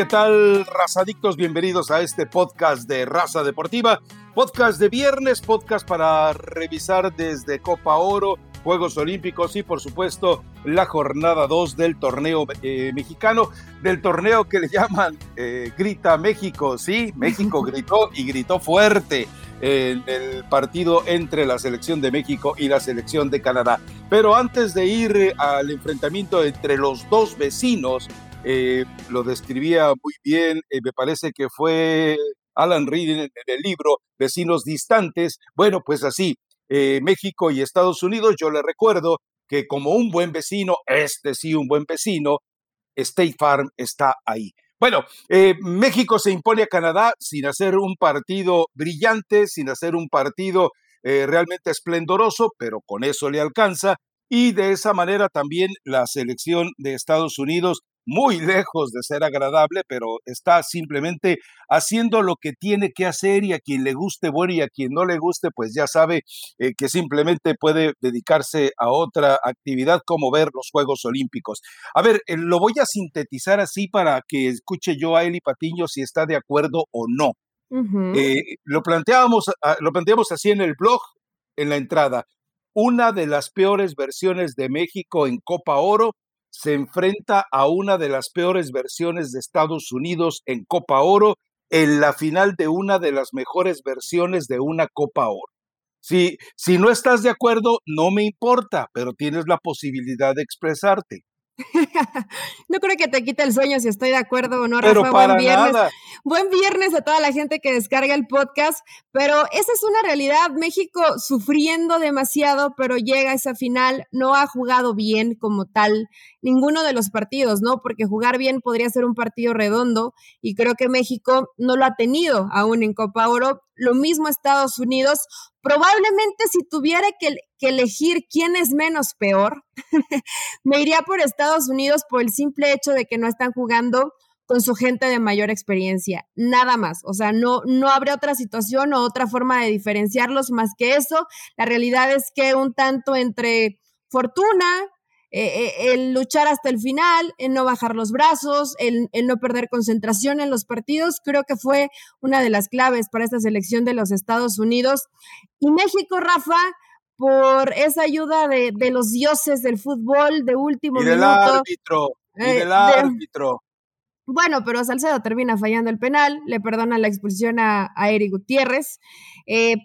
¿qué tal, razadictos? Bienvenidos a este podcast de Raza Deportiva, podcast de viernes, podcast para revisar desde Copa Oro, Juegos Olímpicos y, por supuesto, la jornada 2 del torneo eh, mexicano, del torneo que le llaman eh, Grita México. Sí, México gritó y gritó fuerte en el partido entre la selección de México y la selección de Canadá. Pero antes de ir al enfrentamiento entre los dos vecinos, eh, lo describía muy bien, eh, me parece que fue Alan Reed en, el libro Vecinos Distantes. Bueno, pues así, eh, México y Estados Unidos, yo le recuerdo que como un buen vecino, este sí, un buen vecino, State Farm está ahí. Bueno, México se impone a Canadá sin hacer un partido brillante, sin hacer un partido realmente esplendoroso, pero con eso le alcanza. Y de esa manera también la selección de Estados Unidos muy lejos de ser agradable, pero está simplemente haciendo lo que tiene que hacer y a quien le guste, bueno, y a quien no le guste, pues ya sabe eh, que simplemente puede dedicarse a otra actividad como ver los Juegos Olímpicos. A ver, eh, lo voy a sintetizar así para que escuche yo a Eli Patiño si está de acuerdo o no. Eh, lo, planteábamos, ah, lo planteamos así en el blog, en la entrada. Una de las peores versiones de México en Copa Oro se enfrenta a una de las peores versiones de Estados Unidos en Copa Oro en la final de una de las mejores versiones de una Copa Oro. Si, si no estás de acuerdo, no me importa, pero tienes la posibilidad de expresarte. no creo que te quite el sueño si estoy de acuerdo o no, Rafa. Pero buen viernes. Buen viernes a toda la gente que descarga el podcast. Pero esa es una realidad. México sufriendo demasiado, pero llega a esa final. No ha jugado bien como tal ninguno de los partidos, ¿no? Porque jugar bien podría ser un partido redondo y creo que México no lo ha tenido aún en Copa Oro. Lo mismo Estados Unidos. Probablemente si tuviera que, elegir quién es menos peor, me iría por Estados Unidos por el simple hecho de que no están jugando con su gente de mayor experiencia, nada más. O sea, no, no habría otra situación o otra forma de diferenciarlos más que eso. La realidad es que un tanto entre fortuna, eh, eh, el luchar hasta el final, el no bajar los brazos, el, no perder concentración en los partidos, creo que fue una de las claves para esta selección de los Estados Unidos. Y México, Rafa, por esa ayuda de, los dioses del fútbol de último y del árbitro, y eh, del árbitro. Bueno, pero Salcedo termina fallando el penal, le perdona la expulsión a, a Eric Gutiérrez.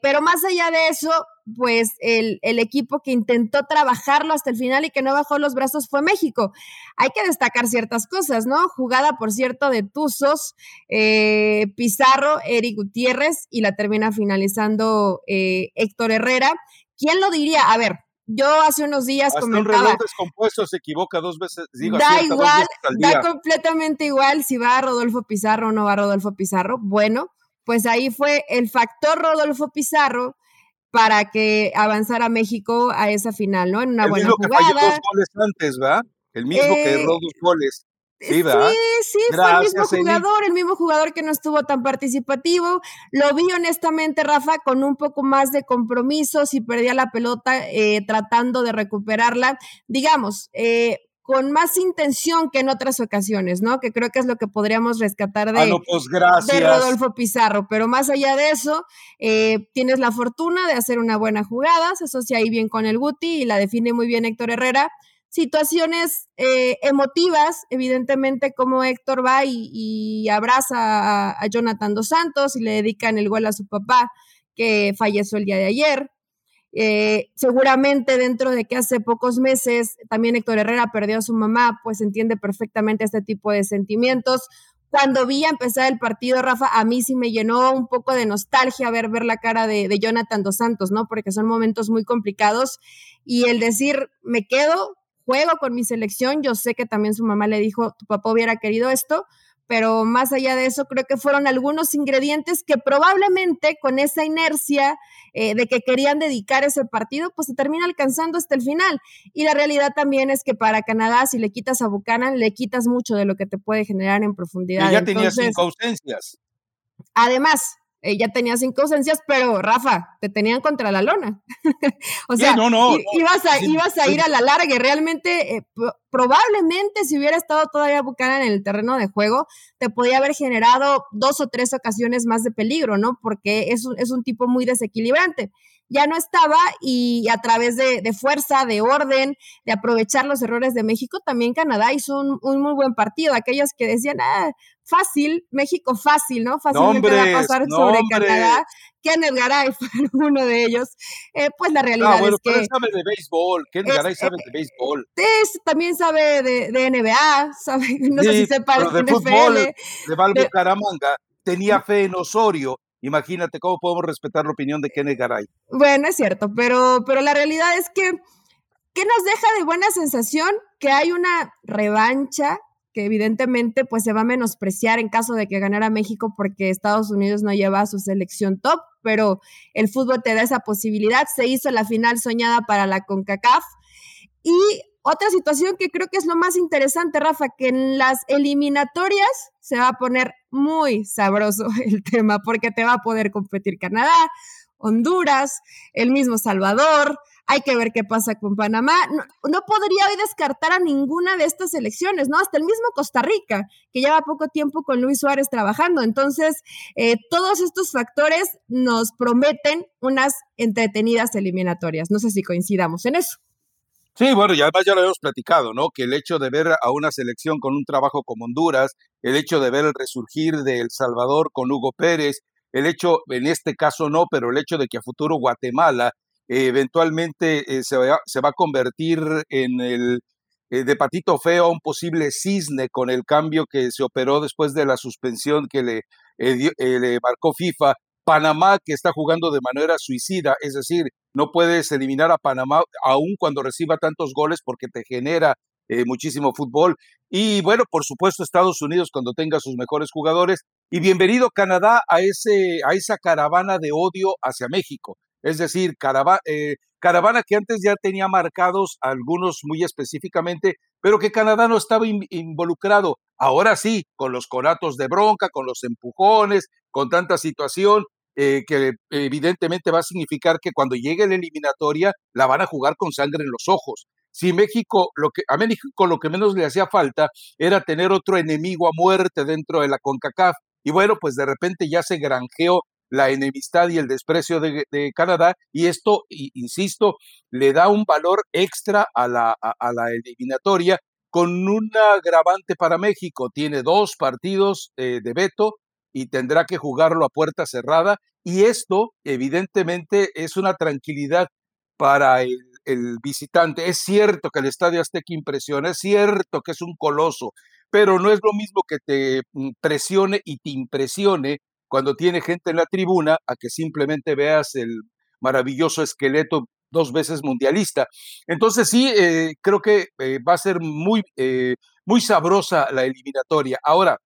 pero más allá de eso, pues el, equipo que intentó trabajarlo hasta el final y que no bajó los brazos fue México. Hay que destacar ciertas cosas, ¿no? Jugada, por cierto, de Tuzos, eh, Pizarro, Eric Gutiérrez y la termina finalizando eh, Héctor Herrera. ¿Quién lo diría? A ver, yo hace unos días Hasta comentaba. Un reloj descompuesto se equivoca dos veces. da igual, da completamente igual si va Rodolfo Pizarro o no va Rodolfo Pizarro. Bueno, pues ahí fue el factor Rodolfo Pizarro para que avanzara México a esa final, ¿no? En una el buena mismo jugada. Que falló dos goles antes, ¿verdad? El mismo que erró dos goles. Sí, sí, fue el mismo jugador, el mismo jugador que no estuvo tan participativo. Lo vi honestamente, Rafa, con un poco más de compromiso, si perdía la pelota eh, tratando de recuperarla. Digamos, eh, con más intención que en otras ocasiones, ¿no? Que creo que es lo que podríamos rescatar de, ah, pues de Rodolfo Pizarro. Pero más allá de eso, eh, tienes la fortuna de hacer una buena jugada, se asocia ahí bien con el Guti y la define muy bien Héctor Herrera. Situaciones eh, emotivas, evidentemente, como Héctor va y, abraza a, a Jonathan Dos Santos y le dedican el gol a su papá que falleció el día de ayer. Eh, seguramente dentro de que hace pocos meses también Héctor Herrera perdió a su mamá, pues entiende perfectamente este tipo de sentimientos. Cuando vi empezar el partido, Rafa, a mí sí me llenó un poco de nostalgia ver, ver la cara de, de Jonathan Dos Santos, ¿no? Porque son momentos muy complicados y el decir, me quedo, juego con mi selección, yo sé que también su mamá le dijo, tu papá hubiera querido esto, pero más allá de eso, creo que fueron algunos ingredientes que probablemente con esa inercia eh, de que querían dedicar ese partido, pues se termina alcanzando hasta el final. Y la realidad también es que para Canadá, si le quitas a Buchanan, le quitas mucho de lo que te puede generar en profundidad. Y ya tenía cinco ausencias. Además, ya tenía cinco ausencias, pero Rafa, te tenían contra la lona. o sea, no, no, ibas, a, ibas a ir a la larga. Realmente, eh, probablemente si hubiera estado todavía Buchanan en el terreno de juego, te podía haber generado dos o tres ocasiones más de peligro, ¿no? Porque es un, es un tipo muy desequilibrante ya no estaba y a través de, fuerza, de orden, de aprovechar los errores de México, también Canadá hizo un, muy buen partido. Aquellos que decían, ah, fácil, México fácil, ¿no? Fácilmente va a pasar sobre Canadá. Kenneth Garay fue uno de ellos. Eh, pues la realidad es que... Él sabe de béisbol, Kenneth Garay sabe de béisbol. también sabe de, de NBA, sabe, no sé si sepa de, de fútbol, de Valvo Caramanga, tenía fe en Osorio Imagínate cómo podemos respetar la opinión de Kenneth Garay. Bueno, es cierto, pero, pero la realidad es que, ¿qué nos deja de buena sensación? Que hay una revancha que evidentemente pues se va a menospreciar en caso de que ganara México porque Estados Unidos no lleva a su selección top, pero el fútbol te da esa posibilidad. Se hizo la final soñada para la CONCACAF y otra situación que creo que es lo más interesante, Rafa, que en las eliminatorias se va a poner muy sabroso el tema, porque te va a poder competir Canadá, Honduras, el mismo Salvador. Hay que ver qué pasa con Panamá. No, podría hoy descartar a ninguna de estas elecciones, ¿no? Hasta el mismo Costa Rica, que lleva poco tiempo con Luis Suárez trabajando. Entonces, eh, todos estos factores nos prometen unas entretenidas eliminatorias. No sé si coincidamos en eso. Sí, bueno, y además ya lo hemos platicado, ¿no? Que el hecho de ver a una selección con un trabajo como Honduras, el hecho de ver el resurgir de El Salvador con Hugo Pérez, el hecho, en este caso no, pero el hecho de que a futuro Guatemala eh, eventualmente eh, se, va, se, va, a convertir en el eh, de patito feo a un posible cisne con el cambio que se operó después de la suspensión que le, le marcó FIFA, Panamá que está jugando de manera suicida, es decir, no puedes eliminar a Panamá aún cuando reciba tantos goles porque te genera eh, muchísimo fútbol. Y bueno, por supuesto, Estados Unidos cuando tenga sus mejores jugadores. Y bienvenido Canadá a, esa caravana de odio hacia México. Es decir, eh, caravana que antes ya tenía marcados algunos muy específicamente, pero que Canadá no estaba involucrado. Ahora sí, con los conatos de bronca, con los empujones, con tanta situación, eh, que evidentemente va a significar que cuando llegue la eliminatoria la van a jugar con sangre en los ojos. Si México, lo que, a México lo que menos le hacía falta era tener otro enemigo a muerte dentro de la CONCACAF. Y bueno, pues de repente ya se granjeó la enemistad y el desprecio de, Canadá y esto, insisto, le da un valor extra a la, a la eliminatoria con un agravante para México. Tiene dos partidos eh, de veto y tendrá que jugarlo a puerta cerrada. Y esto, evidentemente, es una tranquilidad para el, visitante. Es cierto que el Estadio Azteca impresiona, es cierto que es un coloso, pero no es lo mismo que te mm, presione y te impresione cuando tiene gente en la tribuna a que simplemente veas el maravilloso esqueleto dos veces mundialista. Entonces sí, eh, creo que eh, va a ser muy, eh, muy sabrosa la eliminatoria. Ahora,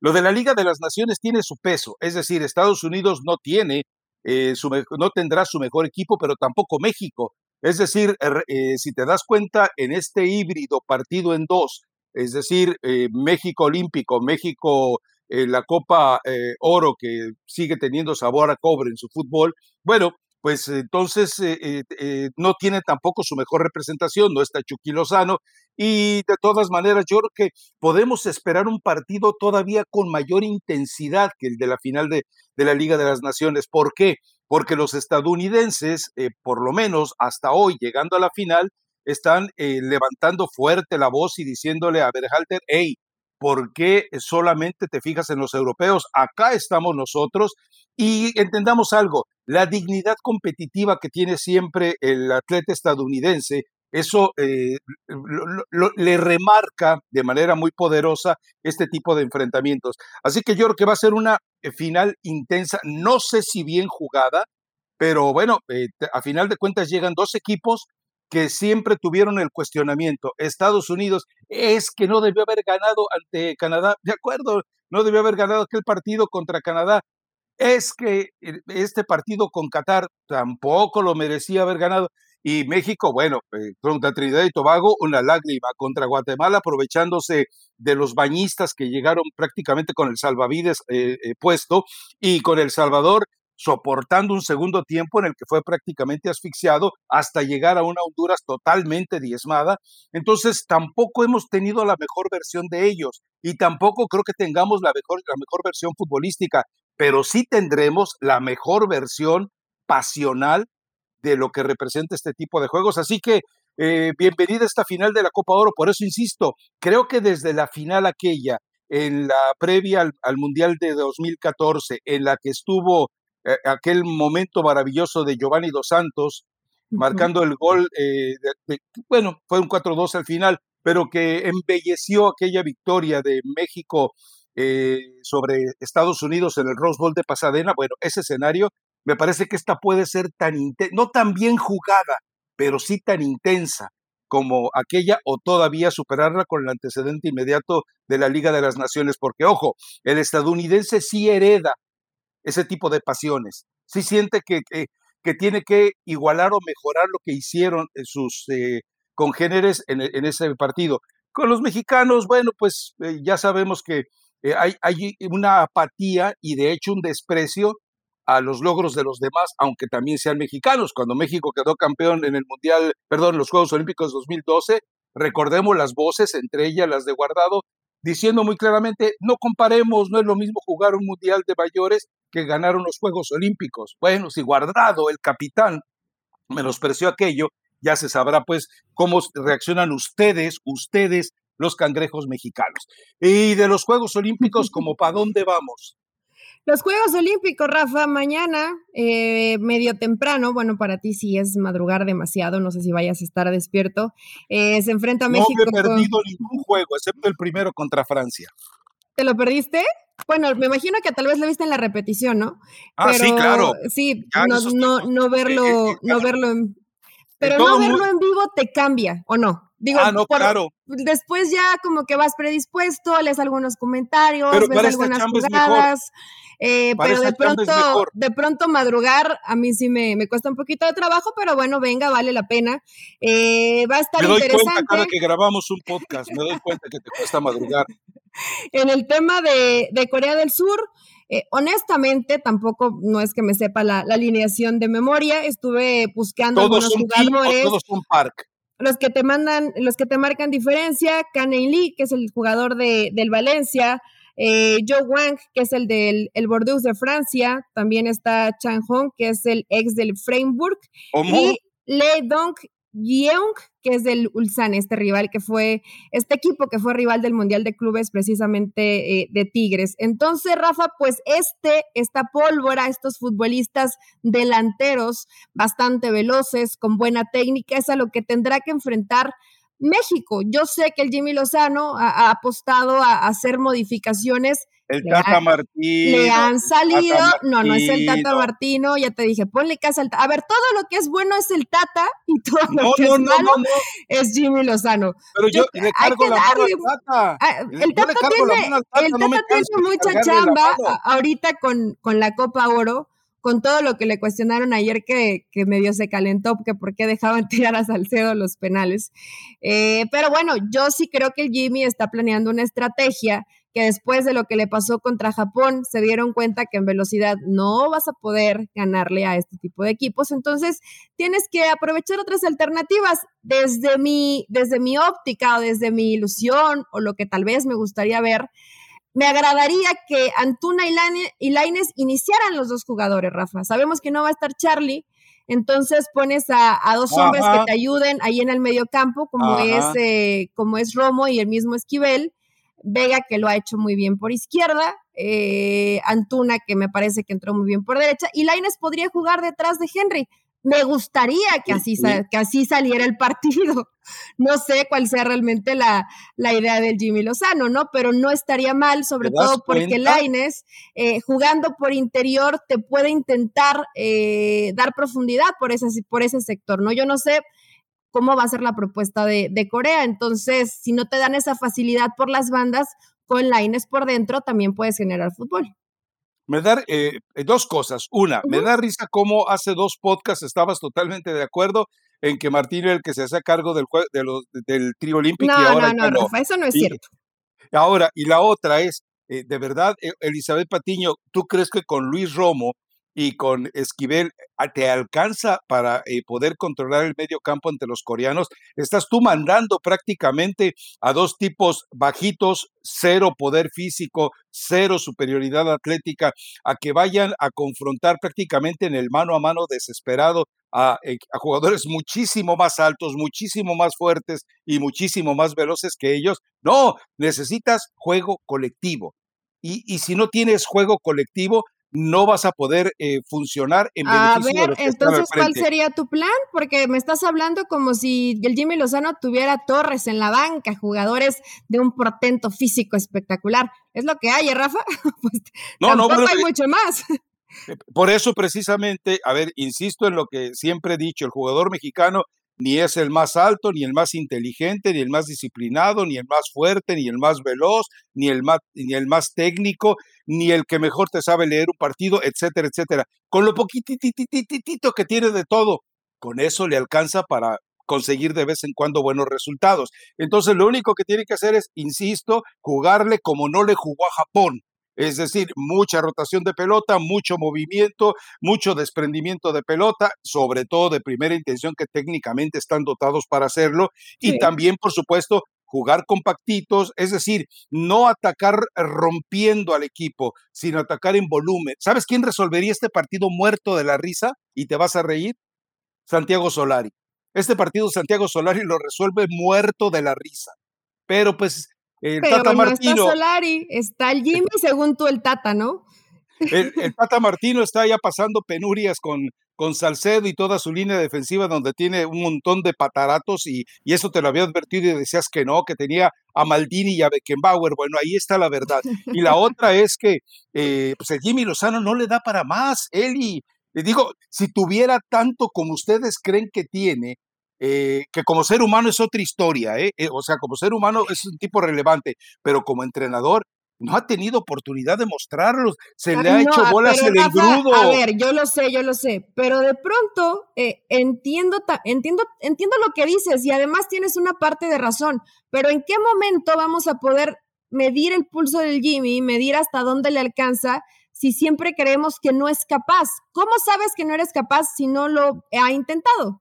lo de la Liga de las Naciones tiene su peso, es decir, Estados Unidos no tiene, eh, su, no tendrá su mejor equipo, pero tampoco México. Es decir, er, eh, si te das cuenta, en este híbrido partido en dos, es decir, eh, México Olímpico, México la Copa Oro, que sigue teniendo sabor a cobre en su fútbol, bueno, pues entonces no tiene tampoco su mejor representación, no está Chucky y de todas maneras, yo creo que podemos esperar un partido todavía con mayor intensidad que el de la final de, la Liga de las Naciones. ¿Por qué? Porque los estadounidenses, eh, por lo menos hasta hoy, llegando a la final, están eh, levantando fuerte la voz y diciéndole a Berhalter, hey, ¿por qué solamente te fijas en los europeos? Acá estamos nosotros y entendamos algo, la dignidad competitiva que tiene siempre el atleta estadounidense eso eh, le remarca de manera muy poderosa este tipo de enfrentamientos. Así que yo creo que va a ser una eh, final intensa, no sé si bien jugada, pero bueno, eh, a final de cuentas llegan dos equipos que siempre tuvieron el cuestionamiento. Estados Unidos es que no debió haber ganado ante Canadá, de acuerdo, no debió haber ganado aquel partido contra Canadá. Es que este partido con Qatar tampoco lo merecía haber ganado. Y México, bueno, eh, contra Trinidad y Tobago, una lágrima. Contra Guatemala, aprovechándose de los bañistas que llegaron prácticamente con el salvavides eh, eh, puesto. Y con El Salvador, soportando un segundo tiempo en el que fue prácticamente asfixiado hasta llegar a una Honduras totalmente diezmada. Entonces, tampoco hemos tenido la mejor versión de ellos y tampoco creo que tengamos la mejor, la mejor versión futbolística, pero sí tendremos la mejor versión pasional de lo que representa este tipo de juegos. Así que eh, bienvenida a esta final de la Copa Oro. Por eso insisto, creo que desde la final aquella, en la previa al, Mundial de 2014, en la que estuvo aquel momento maravilloso de Giovanni Dos Santos, marcando el gol, eh, bueno, fue un 4-2 al final, pero que embelleció aquella victoria de México sobre Estados Unidos en el Rose Bowl de Pasadena. Bueno, ese escenario me parece que esta puede ser tan no tan bien jugada, pero sí tan intensa como aquella o todavía superarla con el antecedente inmediato de la Liga de las Naciones, porque ojo, el estadounidense sí hereda ese tipo de pasiones, sí siente que, que, tiene que igualar o mejorar lo que hicieron sus eh, congéneres en, en, ese partido. Con los mexicanos, bueno, pues eh, ya sabemos que eh, hay, hay una apatía y de hecho un desprecio a los logros de los demás, aunque también sean mexicanos. Cuando México quedó campeón en el Mundial, perdón, los Juegos Olímpicos 2012, recordemos las voces, entre ellas las de Guardado, diciendo muy claramente, no comparemos, no es lo mismo jugar un Mundial de mayores que ganar unos Juegos Olímpicos. Bueno, si Guardado, el capitán, menospreció aquello, ya se sabrá pues cómo reaccionan ustedes, ustedes, los cangrejos mexicanos. Y de los Juegos Olímpicos, como para dónde vamos. Los Juegos Olímpicos, Rafa, mañana, eh, medio temprano, bueno, para ti sí es madrugar demasiado, no sé si vayas a estar despierto, eh, se enfrenta a México. No he perdido ningún juego, excepto el primero contra Francia. ¿Te lo perdiste? Bueno, me imagino que tal vez lo viste en la repetición, ¿no? Ah, sí, claro. Sí, no, no, no, verlo, no verlo en, pero no verlo en vivo te cambia, ¿o no? Digo, ah, no, claro. Después ya como que vas predispuesto, lees algunos comentarios, ves algunas jugadas. Eh, pero de pronto, de pronto madrugar, a mí sí me, me, cuesta un poquito de trabajo, pero bueno, venga, vale la pena. Eh, va a estar me doy interesante. Cuenta cada que grabamos un podcast, me doy cuenta que te cuesta madrugar. en el tema de, de Corea del Sur, eh, honestamente, tampoco no es que me sepa la, la alineación de memoria, estuve buscando todos algunos jugadores. todos son park. Los que te mandan, los que te marcan diferencia, Kanen Lee, que es el jugador de, del Valencia, eh, Joe Wang, que es el del el Bordeaux de Francia, también está Chan Hong, que es el ex del Frameburg, y Le Dong Yeong, que es del Ulsan, este rival que fue, este equipo que fue rival del Mundial de Clubes precisamente eh, de Tigres. Entonces, Rafa, pues este, esta pólvora, estos futbolistas delanteros bastante veloces, con buena técnica, es a lo que tendrá que enfrentar México. Yo sé que el Jimmy Lozano ha, apostado a, hacer modificaciones. El Tata Martino. Le han salido, no, no es el Tata Martino, ya te dije, ponle casa al Tata. A ver, todo lo que es bueno es el Tata y todo lo que es malo es Jimmy Lozano. Pero yo, le cargo la mano al Tata. Ah, el Tata tiene, el Tata tiene mucha chamba ahorita con, con la Copa Oro con todo lo que le cuestionaron ayer que, que medio se calentó, que por qué dejaban tirar a Salcedo los penales. Eh, pero bueno, yo sí creo que el Jimmy está planeando una estrategia que después de lo que le pasó contra Japón, se dieron cuenta que en velocidad no vas a poder ganarle a este tipo de equipos. Entonces, tienes que aprovechar otras alternativas. Desde mi, desde mi óptica o desde mi ilusión o lo que tal vez me gustaría ver, me agradaría que Antuna y Laines iniciaran los dos jugadores, Rafa. Sabemos que no va a estar Charlie, entonces pones a, dos hombres que te ayuden ahí en el medio campo, como es, eh, como es Romo y el mismo Esquivel. Vega, que lo ha hecho muy bien por izquierda, eh, Antuna, que me parece que entró muy bien por derecha, y Laines podría jugar detrás de Henry. Me gustaría que así, que así saliera el partido. No sé cuál sea realmente la, la, idea del Jimmy Lozano, ¿no? Pero no estaría mal, sobre todo porque Laines, eh, jugando por interior, te puede intentar eh, dar profundidad por ese, por ese sector, ¿no? Yo no sé cómo va a ser la propuesta de, de Corea. Entonces, si no te dan esa facilidad por las bandas, con Laines por dentro también puedes generar fútbol. Me da eh, dos cosas. Una, me da risa cómo hace dos podcasts estabas totalmente de acuerdo en que Martín era el que se hace cargo del, de del trío olímpico. No, y ahora no, no, eso no es cierto. Ahora, y la otra es, eh, de verdad, Elizabeth Patiño, ¿tú crees que con Luis Romo y con Esquivel ah, te alcanza para eh, poder controlar el medio campo ante los coreanos? Estás tú mandando prácticamente a dos tipos bajitos, cero poder físico, cero superioridad atlética, a que vayan a confrontar prácticamente en el mano a mano desesperado a, eh, a, jugadores muchísimo más altos, muchísimo más fuertes y muchísimo más veloces que ellos. No, necesitas juego colectivo. Y, y si no tienes juego colectivo, no vas a poder eh, funcionar en beneficio a ver, entonces, ¿cuál sería tu plan? Porque me estás hablando como si el Jimmy Lozano tuviera torres en la banca, jugadores de un portento físico espectacular. ¿Es lo que hay, ¿eh, Rafa? pues no, no, hay mucho más. Por eso precisamente, a ver, insisto en lo que siempre he dicho, el jugador mexicano ni es el más alto, ni el más inteligente, ni el más disciplinado, ni el más fuerte, ni el más veloz, ni el más, ni el más técnico, ni el que mejor te sabe leer un partido, etcétera, etcétera. Con lo poquitititito que tiene de todo, con eso le alcanza para conseguir de vez en cuando buenos resultados. Entonces, lo único que tiene que hacer es, insisto, jugarle como no le jugó a Japón es decir, mucha rotación de pelota, mucho movimiento, mucho desprendimiento de pelota, sobre todo de primera intención que técnicamente están dotados para hacerlo, y también, por supuesto, jugar compactitos, es decir, no atacar rompiendo al equipo, sino atacar en volumen. ¿Sabes quién resolvería este partido muerto de la risa y te vas a reír? Santiago Solari. Este partido Santiago Solari lo resuelve muerto de la risa. Pero pues el Pero Tata no Martino. está Solari, está el Jimmy, según tú el Tata, ¿no? El, Tata Martino está ya pasando penurias con, con Salcedo y toda su línea defensiva donde tiene un montón de pataratos y, y, eso te lo había advertido y decías que no, que tenía a Maldini y a Beckenbauer. Bueno, ahí está la verdad. Y la otra es que eh, pues el Jimmy Lozano no le da para más. Él y, le digo, si tuviera tanto como ustedes creen que tiene, eh, que como ser humano es otra historia, ¿eh? ¿eh? o sea, como ser humano es un tipo relevante, pero como entrenador no ha tenido oportunidad de mostrarlo, se le ha hecho bolas en el grudo. A ver, yo lo sé, yo lo sé, pero de pronto eh, entiendo, entiendo, entiendo lo que dices y además tienes una parte de razón, pero ¿en qué momento vamos a poder medir el pulso del Jimmy, medir hasta dónde le alcanza? Si siempre creemos que no es capaz, ¿cómo sabes que no eres capaz si no lo ha intentado?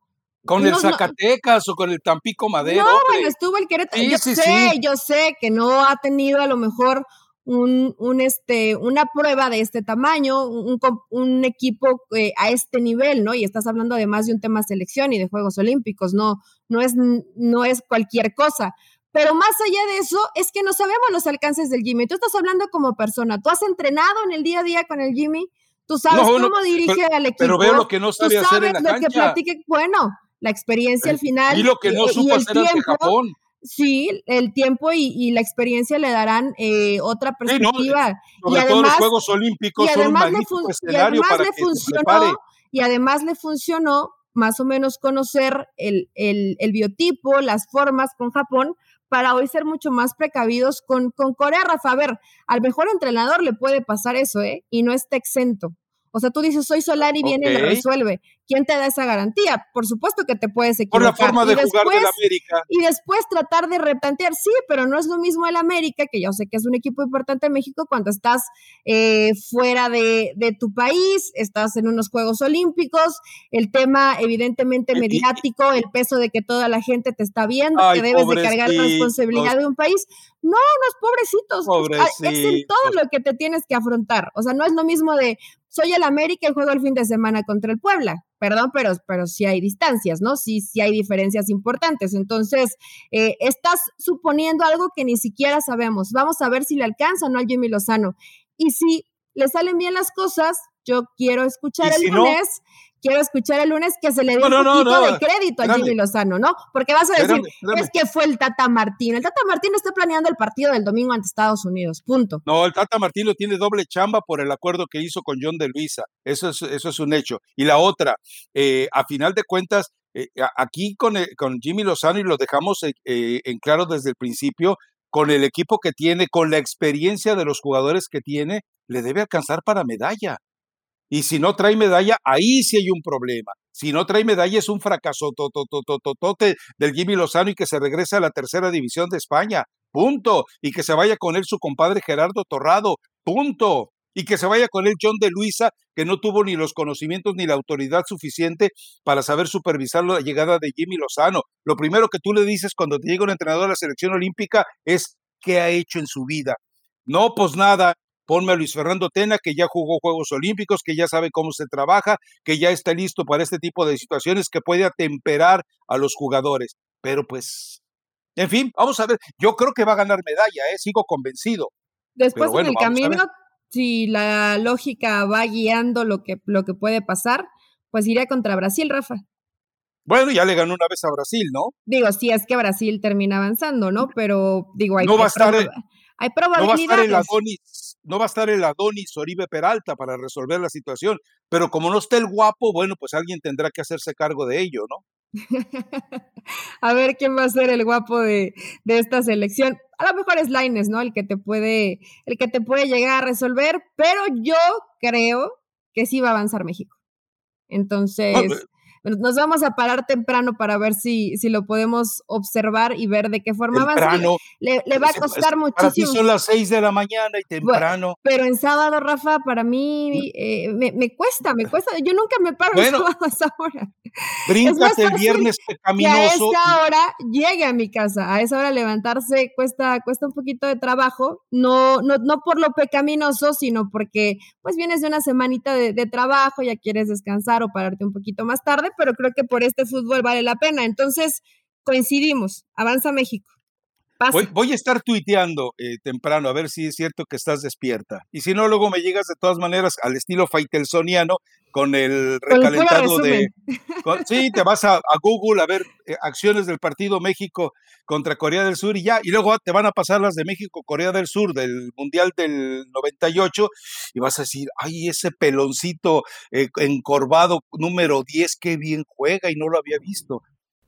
Con el Zacatecas o con el Tampico Madero. No, bueno, estuvo el Querétaro. yo sé, yo sé que no ha tenido a lo mejor un, un este, una prueba de este tamaño, un, un equipo eh, a este nivel, ¿no? Y estás hablando además de un tema selección y de Juegos Olímpicos, no, no, es, no es cualquier cosa. Pero más allá de eso, es que no sabemos los alcances del Jimmy. Tú estás hablando como persona, tú has entrenado en el día a día con el Jimmy, tú sabes cómo dirige al equipo. Pero veo lo que no sabe hacer en la lo que platique, bueno, la experiencia al final. Y lo que no supo hacer tiempo, Japón. Sí, el tiempo y, la experiencia le darán eh, otra perspectiva. y además, los Juegos Olímpicos y además, le, funcionó, y además le funcionó más o menos conocer el, el, el, biotipo, las formas con Japón, para hoy ser mucho más precavidos con, con Corea, Rafa. A ver, al mejor entrenador le puede pasar eso, ¿eh? Y no está exento. O sea, tú dices, soy solar y viene y lo resuelve. ¿Quién te da esa garantía? Por supuesto que te puedes equivocar. Por la forma de jugar del América. Y después tratar de replantear, sí, pero no es lo mismo el América, que yo sé que es un equipo importante en México, cuando estás eh, fuera de, tu país, estás en unos Juegos Olímpicos, el tema evidentemente mediático, el peso de que toda la gente te está viendo, que debes de cargar la responsabilidad de un país. No, es pobrecitos. pobrecitos. Es en todo lo que te tienes que afrontar. O sea, no es lo mismo de, soy el América y juego el fin de semana contra el Puebla. Perdón, pero, pero sí hay distancias, ¿no? Sí, sí hay diferencias importantes. Entonces, eh, estás suponiendo algo que ni siquiera sabemos. Vamos a ver si le alcanza o no al Jimmy Lozano. Y si le salen bien las cosas, yo quiero escuchar el lunes quiero escuchar el lunes que se le dé un poquito de crédito a Jimmy Lozano, ¿no? Porque vas a decir, es que fue el Tata Martino. El Tata Martino está planeando el partido del domingo ante Estados Unidos, punto. No, el Tata Martino tiene doble chamba por el acuerdo que hizo con John de Luisa. Eso es, eso es un hecho. Y la otra, eh, a final de cuentas, eh, aquí con, eh, con Jimmy Lozano, y lo dejamos en claro desde el principio, con el equipo que tiene, con la experiencia de los jugadores que tiene, le debe alcanzar para medalla. Y si no trae medalla, ahí sí hay un problema. Si no trae medalla, es un fracaso tototototote del Jimmy Lozano y que se regrese a la tercera división de España. Punto. Y que se vaya con él su compadre Gerardo Torrado. Punto. Y que se vaya con él John de Luisa, que no tuvo ni los conocimientos ni la autoridad suficiente para saber supervisar la llegada de Jimmy Lozano. Lo primero que tú le dices cuando te llega un entrenador a la selección olímpica es qué ha hecho en su vida. No, pues nada, ponme a Luis Fernando Tena, que ya jugó Juegos Olímpicos, que ya sabe cómo se trabaja, que ya está listo para este tipo de situaciones, que puede atemperar a los jugadores. Pero pues, en fin, vamos a ver. Yo creo que va a ganar medalla, ¿eh? sigo convencido. Después en el camino, si la lógica va guiando lo que, lo que puede pasar, pues iría contra Brasil, Rafa. Bueno, ya le ganó una vez a Brasil, ¿no? Digo, sí, es que Brasil termina avanzando, ¿no? Pero digo, hay, no va a estar, hay probabilidades. No va a estar el Adonis, no va a estar el Adonis Oribe Peralta para resolver la situación, pero como no está el guapo, bueno, pues alguien tendrá que hacerse cargo de ello, ¿no? a ver quién va a ser el guapo de, de, esta selección. A lo mejor es Laines, ¿no? El que te puede, el que te puede llegar a resolver, pero yo creo que sí va a avanzar México. Entonces, nos vamos a parar temprano para ver si, si lo podemos observar y ver de qué forma temprano, Le, le, va a costar muchísimo. son las seis de la mañana y temprano. pero en sábado, Rafa, para mí eh, me, me, cuesta, me cuesta. Yo nunca me paro bueno, sábado a esa hora. Bríncate el viernes pecaminoso. Que a esa hora llegue a mi casa. A esa hora levantarse cuesta, cuesta un poquito de trabajo. No, no, no por lo pecaminoso, sino porque pues vienes de una semanita de, de trabajo, ya quieres descansar o pararte un poquito más tarde pero creo que por este fútbol vale la pena. Entonces, coincidimos, avanza México. Voy, a estar tuiteando eh, temprano a ver si es cierto que estás despierta. Y si no, luego me llegas de todas maneras al estilo Faitelsoniano con el recalentado de... sí, te vas a, Google a ver eh, acciones del partido México contra Corea del Sur y ya. Y luego te van a pasar las de México, Corea del Sur del Mundial del 98 y vas a decir, ay, ese peloncito eh, encorvado número 10, qué bien juega y no lo había visto.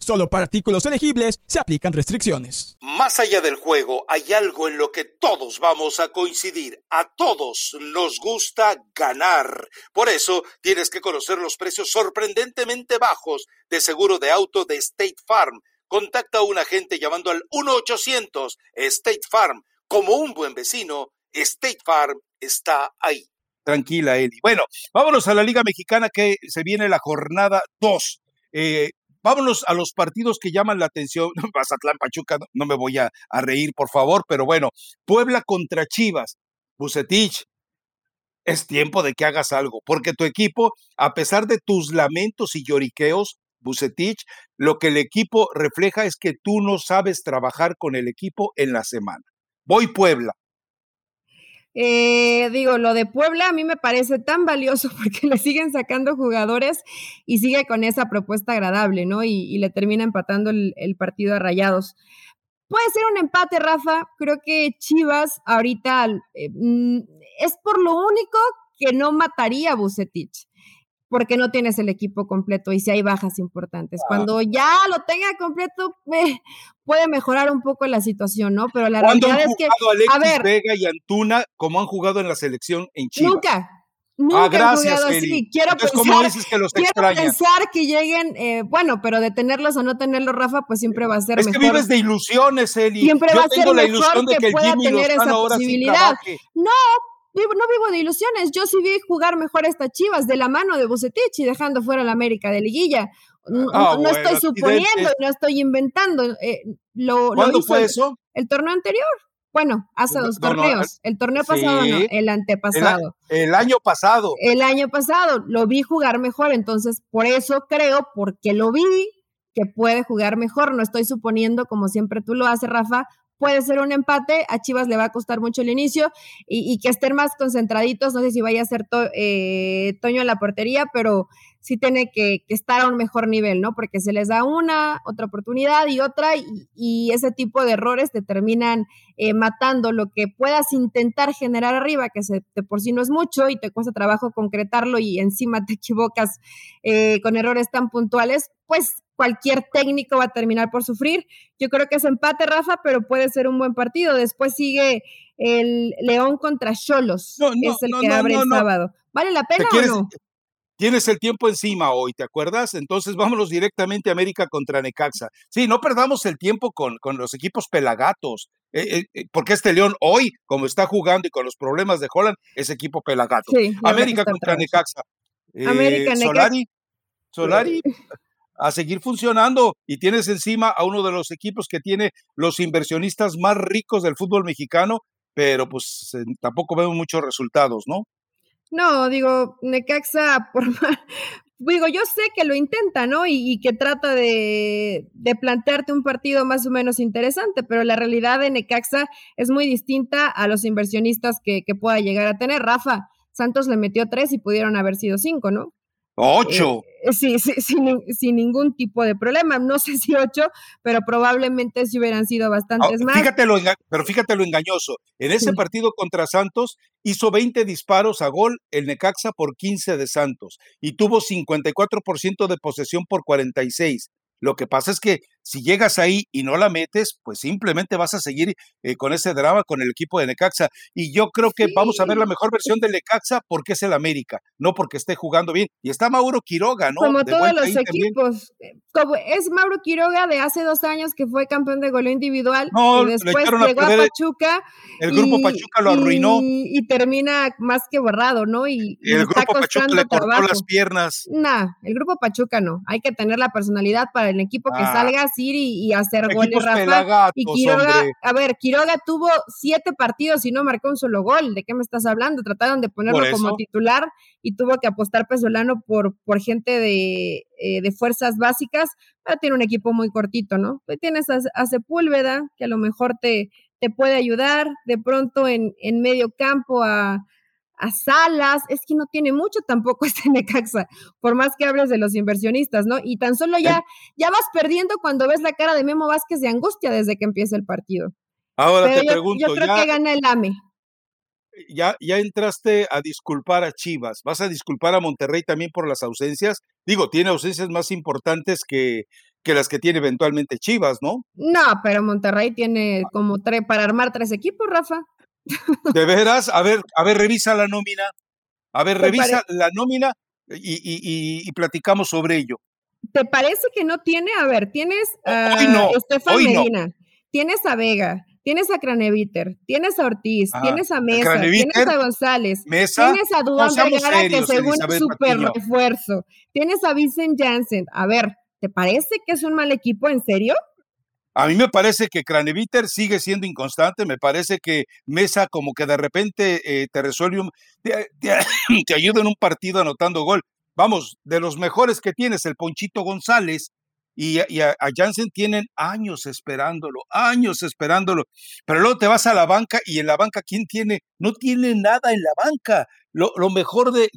Solo para artículos elegibles se aplican restricciones. Más allá del juego, hay algo en lo que todos vamos a coincidir. A todos nos gusta ganar. Por eso tienes que conocer los precios sorprendentemente bajos de seguro de auto de State Farm. Contacta a un agente llamando al 1-800 State Farm. Como un buen vecino, State Farm está ahí. Tranquila, Eli. Bueno, vámonos a la Liga Mexicana que se viene la jornada 2. Eh, Vámonos a los partidos que llaman la atención. Mazatlán, Pachuca, no, me voy a, reír, por favor, pero bueno, Puebla contra Chivas. Bucetich, es tiempo de que hagas algo, porque tu equipo, a pesar de tus lamentos y lloriqueos, Bucetich, lo que el equipo refleja es que tú no sabes trabajar con el equipo en la semana. Voy Puebla. Eh, digo, lo de Puebla a mí me parece tan valioso porque le siguen sacando jugadores y sigue con esa propuesta agradable, ¿no? Y, le termina empatando el, partido a rayados. Puede ser un empate, Rafa. Creo que Chivas ahorita eh, mm, es por lo único que no mataría a Bucetich porque no tienes el equipo completo y si hay bajas importantes. Ah. Cuando ya lo tenga completo, puede mejorar un poco la situación, ¿no? Pero la realidad es que. Alexis a ver, Vega y Antuna como han jugado en la selección en Chile? Nunca. Nunca ah, gracias, han así. Quiero pensar, ¿cómo dices que los quiero pensar que lleguen, eh, bueno, pero de tenerlos o no tenerlos, Rafa, pues siempre va a ser mejor. Es que vives de ilusiones, Eli. Siempre va a ser la mejor que, que, pueda tener esa posibilidad. no, no vivo de ilusiones. Yo sí vi jugar mejor a estas Chivas de la mano de Bucetich y dejando fuera la América de liguilla. No, ah, estoy suponiendo, no estoy inventando. Eh, lo, ¿Cuándo fue eso? El torneo anterior. Bueno, hace dos torneos. el torneo pasado no, el antepasado. El, año pasado. El año pasado. Lo vi jugar mejor, entonces por eso creo, porque lo vi, que puede jugar mejor. No estoy suponiendo, como siempre tú lo haces, Rafa, puede ser un empate, a Chivas le va a costar mucho el inicio y, que estén más concentraditos, no sé si vaya a ser eh, Toño en la portería, pero sí tiene que, estar a un mejor nivel, ¿no? Porque se les da una, otra oportunidad y otra, y, ese tipo de errores te terminan eh, matando lo que puedas intentar generar arriba, que se, de por sí no es mucho y te cuesta trabajo concretarlo y encima te equivocas eh, con errores tan puntuales, pues cualquier técnico va a terminar por sufrir. Yo creo que es empate, Rafa, pero puede ser un buen partido. Después sigue el León contra Cholos, es el que abre el sábado. ¿Vale la pena o no? Tienes el tiempo encima hoy, ¿te acuerdas? Entonces vámonos directamente a América contra Necaxa. Sí, no perdamos el tiempo con, con los equipos pelagatos, eh, eh, eh, porque este León hoy, como está jugando y con los problemas de Holland, es equipo pelagato. América contra Necaxa. América, Solari, Solari, a seguir funcionando y tienes encima a uno de los equipos que tiene los inversionistas más ricos del fútbol mexicano, pero pues tampoco vemos muchos resultados, ¿no? No, digo, Necaxa, por digo, yo sé que lo intenta, ¿no? Y, que trata de, de, plantearte un partido más o menos interesante, pero la realidad de Necaxa es muy distinta a los inversionistas que, que pueda llegar a tener. Rafa, Santos le metió tres y pudieron haber sido cinco, ¿no? Ocho. Eh, sí, sí sin, ningún tipo de problema. No sé si ocho, pero probablemente sí hubieran sido bastantes más. Fíjate pero fíjate lo engañoso. En ese partido contra Santos hizo 20 disparos a gol el Necaxa por 15 de Santos y tuvo 54% de posesión por 46. Lo que pasa es que si llegas ahí y no la metes, pues simplemente vas a seguir eh, con ese drama con el equipo de Necaxa. Y yo creo que vamos a ver la mejor versión de Necaxa porque es el América, no porque esté jugando bien. Y está Mauro Quiroga, ¿no? Como todos los equipos. Eh, como es Mauro Quiroga de hace dos años que fue campeón de goleo individual y después llegó a, Pachuca. El grupo Pachuca lo arruinó. Y, termina más que borrado, ¿no? Y, el grupo Pachuca le cortó las piernas. Nah, el grupo Pachuca no. Hay que tener la personalidad para el equipo que ah. Y, hacer goles, Rafa. y Quiroga, a ver, Quiroga tuvo siete partidos y no marcó un solo gol. ¿De qué me estás hablando? Trataron de ponerlo como titular y tuvo que apostar Pesolano por, por gente de, eh, de fuerzas básicas, pero tiene un equipo muy cortito, ¿no? Pues tienes a, Sepúlveda, que a lo mejor te, te puede ayudar, de pronto en, en medio campo a a Salas, es que no tiene mucho tampoco este Necaxa, por más que hables de los inversionistas, ¿no? Y tan solo ya, ya vas perdiendo cuando ves la cara de Memo Vázquez de angustia desde que empieza el partido. Ahora te pregunto. Yo creo que gana el AME. Ya, ya entraste a disculpar a Chivas. ¿Vas a disculpar a Monterrey también por las ausencias? Digo, tiene ausencias más importantes que, que las que tiene eventualmente Chivas, ¿no? No, pero Monterrey tiene como tres para armar tres equipos, Rafa. ¿De veras? A ver, a ver, revisa la nómina. A ver, revisa la nómina y, platicamos sobre ello. ¿Te parece que no tiene? A ver, tienes a Estefan Medina, tienes a Vega, tienes a Craneviter, tienes a Ortiz, tienes a Mesa, tienes a González, tienes a Duan Vergara, que según super refuerzo, tienes a Vincent Janssen. A ver, ¿te parece que es un mal equipo en serio? A mí me parece que Craneviter sigue siendo inconstante, me parece que Mesa como que de repente eh, te resuelve, un, te, ayuda en un partido anotando gol. Vamos, de los mejores que tienes, el Ponchito González y, a, Jansen tienen años esperándolo, años esperándolo. Pero luego te vas a la banca y en la banca, ¿quién tiene? No tiene nada en la banca. Lo, mejor de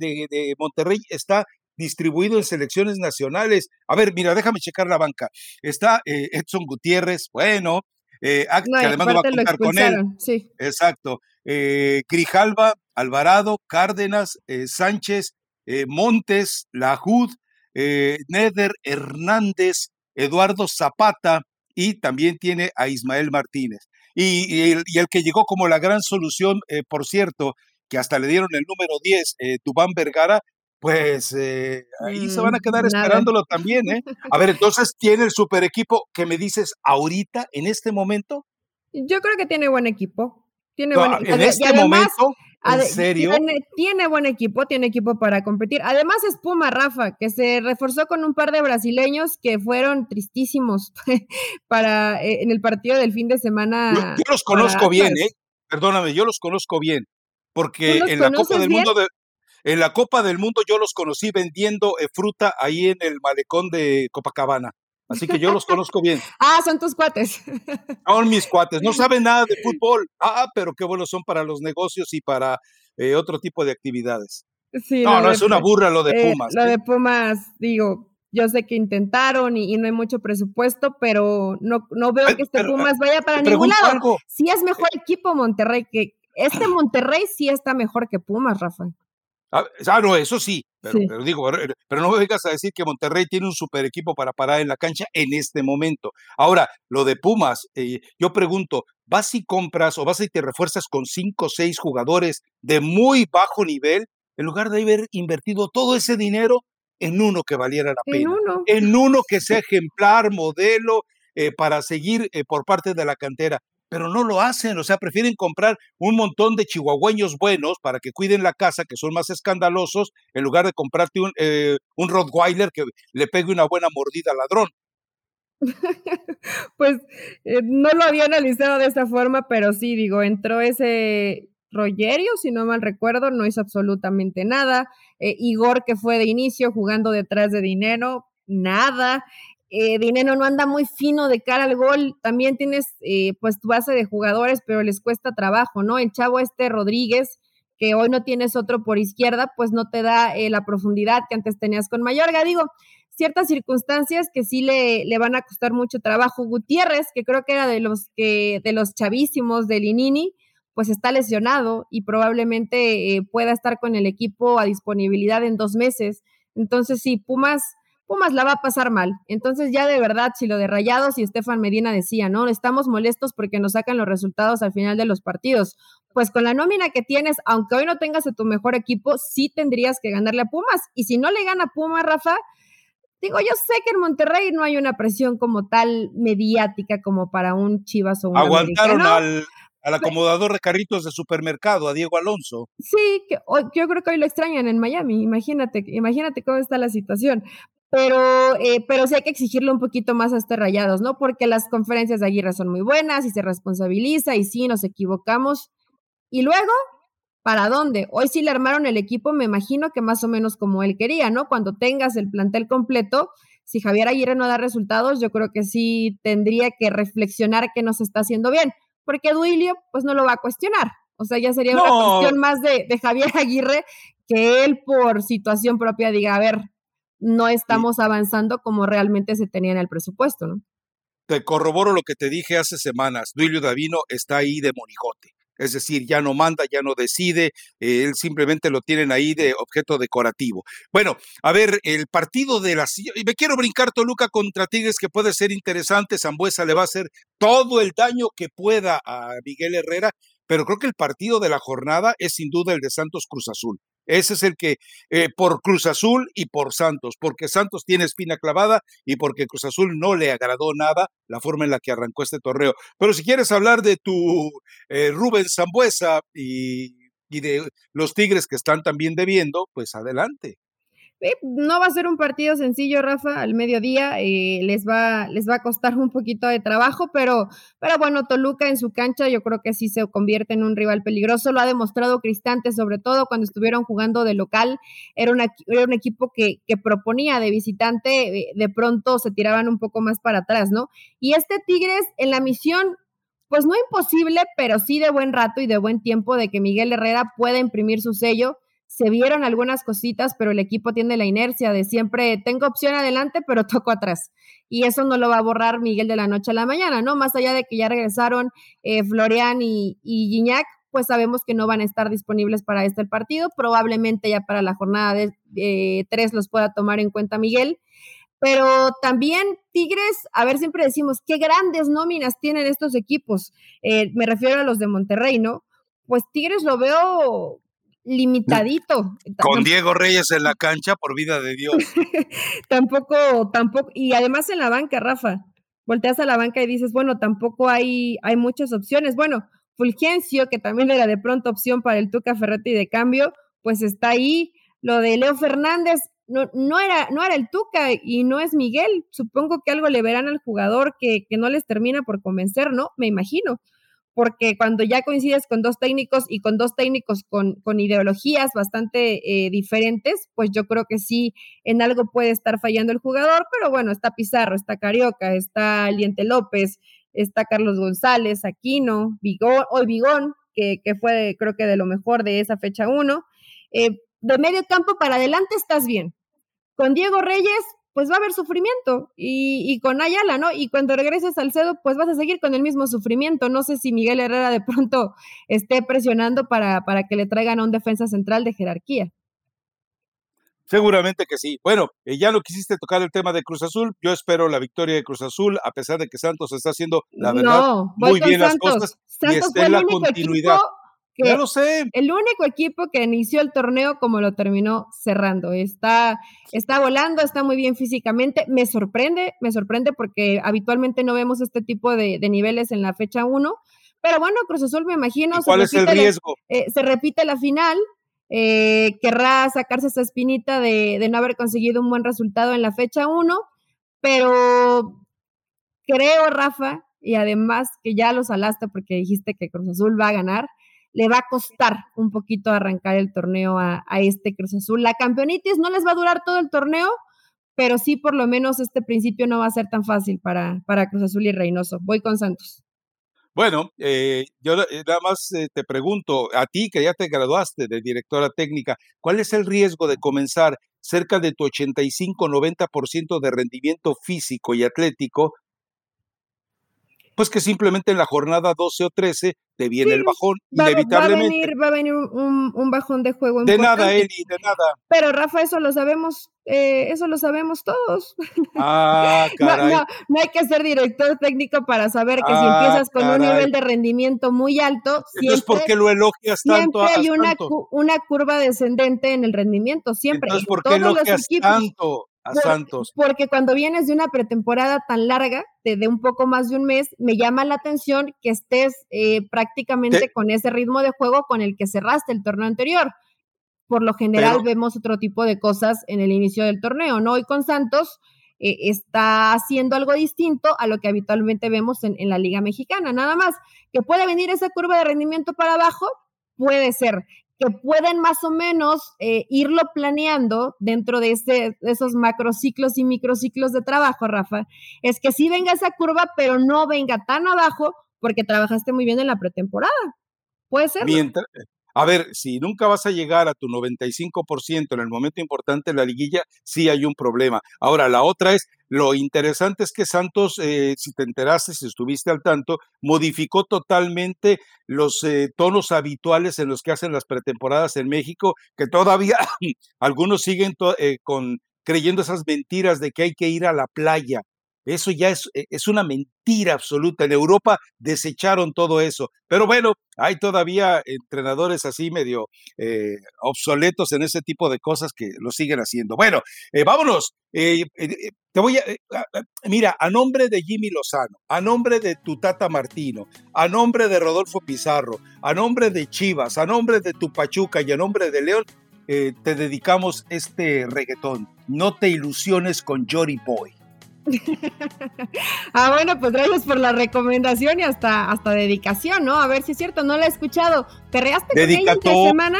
Monterrey está distribuido en selecciones nacionales. A ver, mira, déjame checar la banca. Está eh, Edson Gutiérrez, bueno, eh, que además va a contar con él. Sí. Exacto. Eh, Grijalva, Alvarado, Cárdenas, eh, Sánchez, Montes, Lajud, Neder, Hernández, Eduardo Zapata y también tiene a Ismael Martínez. Y, el, y el, que llegó como la gran solución, por cierto, que hasta le dieron el número 10, Tubán Vergara, pues eh, ahí se van a mm, quedar esperándolo también, ¿eh? A ver, entonces, ¿tiene el super equipo que me dices ahorita, en este momento? Yo creo que tiene buen equipo. Tiene buen, en este momento, ¿en serio? Tiene, buen equipo, tiene equipo para competir. Además es Puma, Rafa, que se reforzó con un par de brasileños que fueron tristísimos para eh, en el partido del fin de semana. Yo, los conozco bien, ¿eh? Perdóname, yo los conozco bien, porque en la Copa del Mundo de, en la Copa del Mundo yo los conocí vendiendo eh, fruta ahí en el malecón de Copacabana. Así que yo los conozco bien. ah, son tus cuates. Son mis cuates. No saben nada de fútbol. Ah, pero qué buenos son para los negocios y para eh, otro tipo de actividades. Sí, no, no, es una burra lo de eh, Pumas. lo de Pumas, digo, yo sé que intentaron y, no hay mucho presupuesto, pero no, no veo que este Pumas vaya para ningún lado. Sí es mejor equipo Monterrey que este Monterrey sí está mejor que Pumas, Rafa. Ah, ah, no, eso sí, pero, digo, pero no me vengas a decir que Monterrey tiene un super equipo para parar en la cancha en este momento. Ahora, lo de Pumas, eh, yo pregunto, ¿vas y compras o vas y te refuerzas con cinco o seis jugadores de muy bajo nivel en lugar de haber invertido todo ese dinero en uno que valiera la pena? En uno. En uno que sea ejemplar, modelo, eh, para seguir eh, por parte de la cantera pero no lo hacen, o sea, prefieren comprar un montón de chihuahueños buenos para que cuiden la casa, que son más escandalosos, en lugar de comprarte un, eh, un Rottweiler que le pegue una buena mordida al ladrón. pues eh, no lo había analizado de esta forma, pero sí, digo, entró ese Rogerio, si no mal recuerdo, no hizo absolutamente nada. Eh, Igor, que fue de inicio jugando detrás de Dinero, nada eh, Dinero no anda muy fino de cara al gol, también tienes eh, pues tu base de jugadores, pero les cuesta trabajo, ¿no? El chavo este Rodríguez, que hoy no tienes otro por izquierda, pues no te da eh, la profundidad que antes tenías con Mayorga. Digo, ciertas circunstancias que sí le, le, van a costar mucho trabajo. Gutiérrez, que creo que era de los que, de los chavísimos del Inini, pues está lesionado y probablemente eh, pueda estar con el equipo a disponibilidad en dos meses. Entonces, sí, Pumas Pumas la va a pasar mal. Entonces ya de verdad, si lo de Rayados y Estefan Medina decía, ¿no? Estamos molestos porque nos sacan los resultados al final de los partidos. Pues con la nómina que tienes, aunque hoy no tengas a tu mejor equipo, sí tendrías que ganarle a Pumas. Y si no le gana Pumas, Rafa, digo, yo sé que en Monterrey no hay una presión como tal mediática como para un Chivas o un Aguantaron al, al acomodador de carritos de supermercado, a Diego Alonso. Sí, que yo creo que hoy lo extrañan en Miami, imagínate, imagínate cómo está la situación pero, eh, pero sí hay que exigirle un poquito más a este Rayados, ¿no? Porque las conferencias de Aguirre son muy buenas y se responsabiliza y sí, nos equivocamos. Y luego, ¿para dónde? Hoy sí le armaron el equipo, me imagino que más o menos como él quería, ¿no? Cuando tengas el plantel completo, si Javier Aguirre no da resultados, yo creo que sí tendría que reflexionar que no se está haciendo bien, porque Duilio, pues no lo va a cuestionar. O sea, ya sería una cuestión más de, de Javier Aguirre que él por situación propia diga, a ver, no estamos avanzando como realmente se tenía en el presupuesto, ¿no? Te corroboro lo que te dije hace semanas. Duilio Davino está ahí de monigote. Es decir, ya no manda, ya no decide, eh, él simplemente lo tienen ahí de objeto decorativo. Bueno, a ver, el partido de la y me quiero brincar Toluca contra Tigres que puede ser interesante, Zambuesa le va a hacer todo el daño que pueda a Miguel Herrera, pero creo que el partido de la jornada es sin duda el de Santos Cruz Azul. Ese es el que, eh, por Cruz Azul y por Santos, porque Santos tiene espina clavada y porque Cruz Azul no le agradó nada la forma en la que arrancó este torneo. Pero si quieres hablar de tu eh, Rubén Zambuesa y, y de los Tigres que están también debiendo, pues adelante no va a ser un partido sencillo, Rafa, al mediodía. Eh, les, va, les va a costar un poquito de trabajo, pero, pero bueno, Toluca en su cancha yo creo que sí se convierte en un rival peligroso. Lo ha demostrado Cristante, sobre todo cuando estuvieron jugando de local. Era, era un equipo que, que proponía de visitante, eh, de pronto se tiraban un poco más para atrás, ¿no? Y este Tigres en la misión pues no imposible, pero sí de buen rato y de buen tiempo de que Miguel Herrera pueda imprimir su sello se vieron algunas cositas, pero el equipo tiene la inercia de siempre, tengo opción adelante, pero toco atrás. Y eso no lo va a borrar Miguel de la noche a la mañana, ¿no? Más allá de que ya regresaron eh, Florian y, y pues sabemos que no van a estar disponibles para este partido. Probablemente ya para la jornada de tres los pueda tomar en cuenta Miguel. Pero también Tigres, a ver, siempre decimos, qué grandes nóminas tienen estos equipos. Eh, me refiero a los de Monterrey, ¿no? Pues Tigres lo veo limitadito. Con Diego Reyes en la cancha, por vida de Dios. tampoco, tampoco, y además en la banca, Rafa, volteas a la banca y dices, bueno, tampoco hay, hay muchas opciones. Bueno, Fulgencio, que también era de pronto opción para el Tuca Ferretti de cambio, pues está ahí. Lo de Leo Fernández, no, no, era, no era el Tuca y no es Miguel. Supongo que algo le verán al jugador que, que no les termina por convencer, ¿no? Me imagino porque cuando ya coincides con dos técnicos y con dos técnicos con, con ideologías bastante eh, diferentes, pues yo creo que sí, en algo puede estar fallando el jugador, pero bueno, está Pizarro, está Carioca, está Aliente López, está Carlos González, Aquino, Vigón, hoy Vigón, que, que, fue creo que de lo mejor de esa fecha uno. Eh, de medio campo para adelante estás bien. Con Diego Reyes, pues va a haber sufrimiento y, con Ayala, ¿no? Y cuando regreses al CEDO, pues vas a seguir con el mismo sufrimiento. No sé si Miguel Herrera de pronto esté presionando para, para que le traigan a un defensa central de jerarquía. Seguramente que sí. Bueno, eh, ya no quisiste tocar el tema de Cruz Azul. Yo espero la victoria de Cruz Azul, a pesar de que Santos está haciendo, la verdad, muy bien las cosas. Santos y la continuidad ya lo sé. El único equipo que inició el torneo como lo terminó cerrando. Está, está volando, está muy bien físicamente. Me sorprende, me sorprende porque habitualmente no vemos este tipo de, niveles en la fecha 1. Pero bueno, Cruz Azul me imagino. ¿Cuál es el riesgo? Eh, se repite la final. Eh, querrá sacarse esa espinita de, de no haber conseguido un buen resultado en la fecha 1. Pero creo, Rafa, y además que ya lo salaste porque dijiste que Cruz Azul va a ganar le va a costar un poquito arrancar el torneo a, este Cruz Azul. La campeonitis no les va a durar todo el torneo, pero sí por lo menos este principio no va a ser tan fácil para, para Cruz Azul y Reynoso. Voy con Santos. Bueno, eh, yo eh, nada más eh, te pregunto, a ti que ya te graduaste de directora técnica, ¿cuál es el riesgo de comenzar cerca de tu 85-90% de rendimiento físico y atlético pues que simplemente en la jornada 12 o 13 te viene el bajón, inevitablemente. Va a venir, un, bajón de juego. De nada, Eli, de nada. Pero Rafa, eso lo sabemos, eh, eso lo sabemos todos. Ah, caray. No, hay que ser director técnico para saber que si ah, empiezas con un nivel de rendimiento muy alto, siempre, ¿por qué lo elogias tanto? Siempre hay una, una curva descendente en el rendimiento, siempre. Entonces, ¿por qué elogias tanto? A Santos. Porque cuando vienes de una pretemporada tan larga, de, un poco más de un mes, me llama la atención que estés eh, prácticamente con ese ritmo de juego con el que cerraste el torneo anterior. Por lo general vemos otro tipo de cosas en el inicio del torneo, ¿no? Y con Santos eh, está haciendo algo distinto a lo que habitualmente vemos en, en la Liga Mexicana. Nada más que puede venir esa curva de rendimiento para abajo, puede ser que pueden más o menos eh, irlo planeando dentro de, ese, de esos macrociclos y microciclos de trabajo, Rafa, es que sí venga esa curva, pero no venga tan abajo porque trabajaste muy bien en la pretemporada. ¿Puede ser? A ver, si nunca vas a llegar a tu 95% en el momento importante de la liguilla, sí hay un problema. Ahora, la otra es, lo interesante es que Santos, eh, si te enteraste, si estuviste al tanto, modificó totalmente los eh, tonos habituales en los que hacen las pretemporadas en México, que todavía algunos siguen eh, con creyendo esas mentiras de que hay que ir a la playa. Eso ya es, e, es, una mentira absoluta. En Europa desecharon todo eso. Pero bueno, hay todavía entrenadores así medio eh, obsoletos en ese tipo de cosas que lo siguen haciendo. Bueno, eh, vámonos. Eh, te voy a. mira, a nombre de Jimmy Lozano, a nombre de Tutata Martino, a nombre de Rodolfo Pizarro, a nombre de Chivas, a nombre de tu Pachuca y a nombre de León, te dedicamos este reggaetón. No te ilusiones con Jory Boy. ah, bueno, pues gracias por la recomendación y hasta, hasta dedicación, ¿no? A ver si es cierto, no la he escuchado. ¿Perreaste con ella entre semana?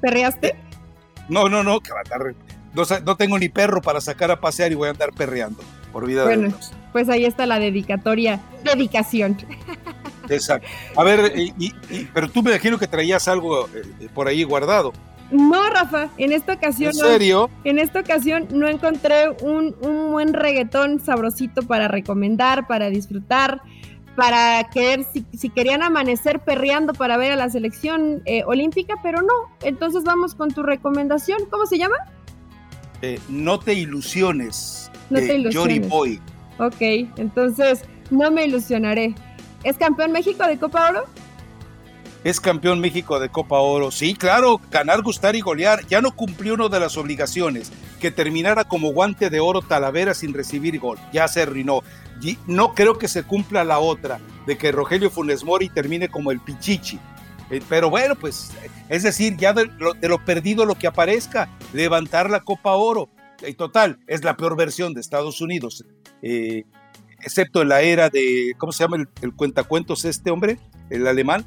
¿Perreaste? No, no, no, que va a andar, no, no, tengo ni perro para sacar a pasear y voy a andar perreando, por vida de Dios. Pues ahí está la dedicatoria, dedicación. Exacto. A ver, pero tú me imagino que traías algo eh, por ahí guardado. No, Rafa, en esta ocasión. ¿En serio? en esta ocasión no encontré un, buen reggaetón sabrosito para recomendar, para disfrutar, para querer, si, querían amanecer perreando para ver a la selección eh, olímpica, pero no. Entonces vamos con tu recomendación. ¿Cómo se llama? Eh, no te ilusiones. No te ilusiones. Boy. Ok, entonces no me ilusionaré. ¿Es campeón México de Copa Oro? Es campeón México de Copa Oro. Sí, claro, ganar, gustar y golear. Ya no cumplió una de las obligaciones. que terminara como guante de oro Talavera sin recibir gol. Ya se arruinó. No creo que se cumpla la otra, de que Rogelio Funes Mori termine como el Pichichi. Eh, pero bueno, pues, es decir, ya de lo, perdido lo que aparezca, levantar la Copa Oro. Y total, es la peor versión de Estados Unidos. Eh, excepto en la era de, ¿cómo se llama el, el cuentacuentos este hombre? El alemán.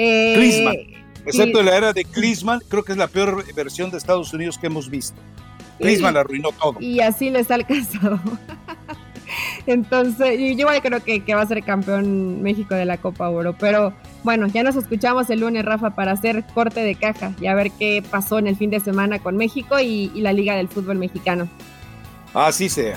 Eh, Excepto en la era de Klinsmann, creo que es la peor versión de Estados Unidos que hemos visto. Klinsmann arruinó todo. Y así les ha alcanzado. Entonces, yo igual creo que, va a ser campeón México de la Copa Oro. Pero bueno, ya nos escuchamos el lunes, Rafa, para hacer corte de caja y a ver qué pasó en el fin de semana con México y la Liga del Fútbol Mexicano. Así sea.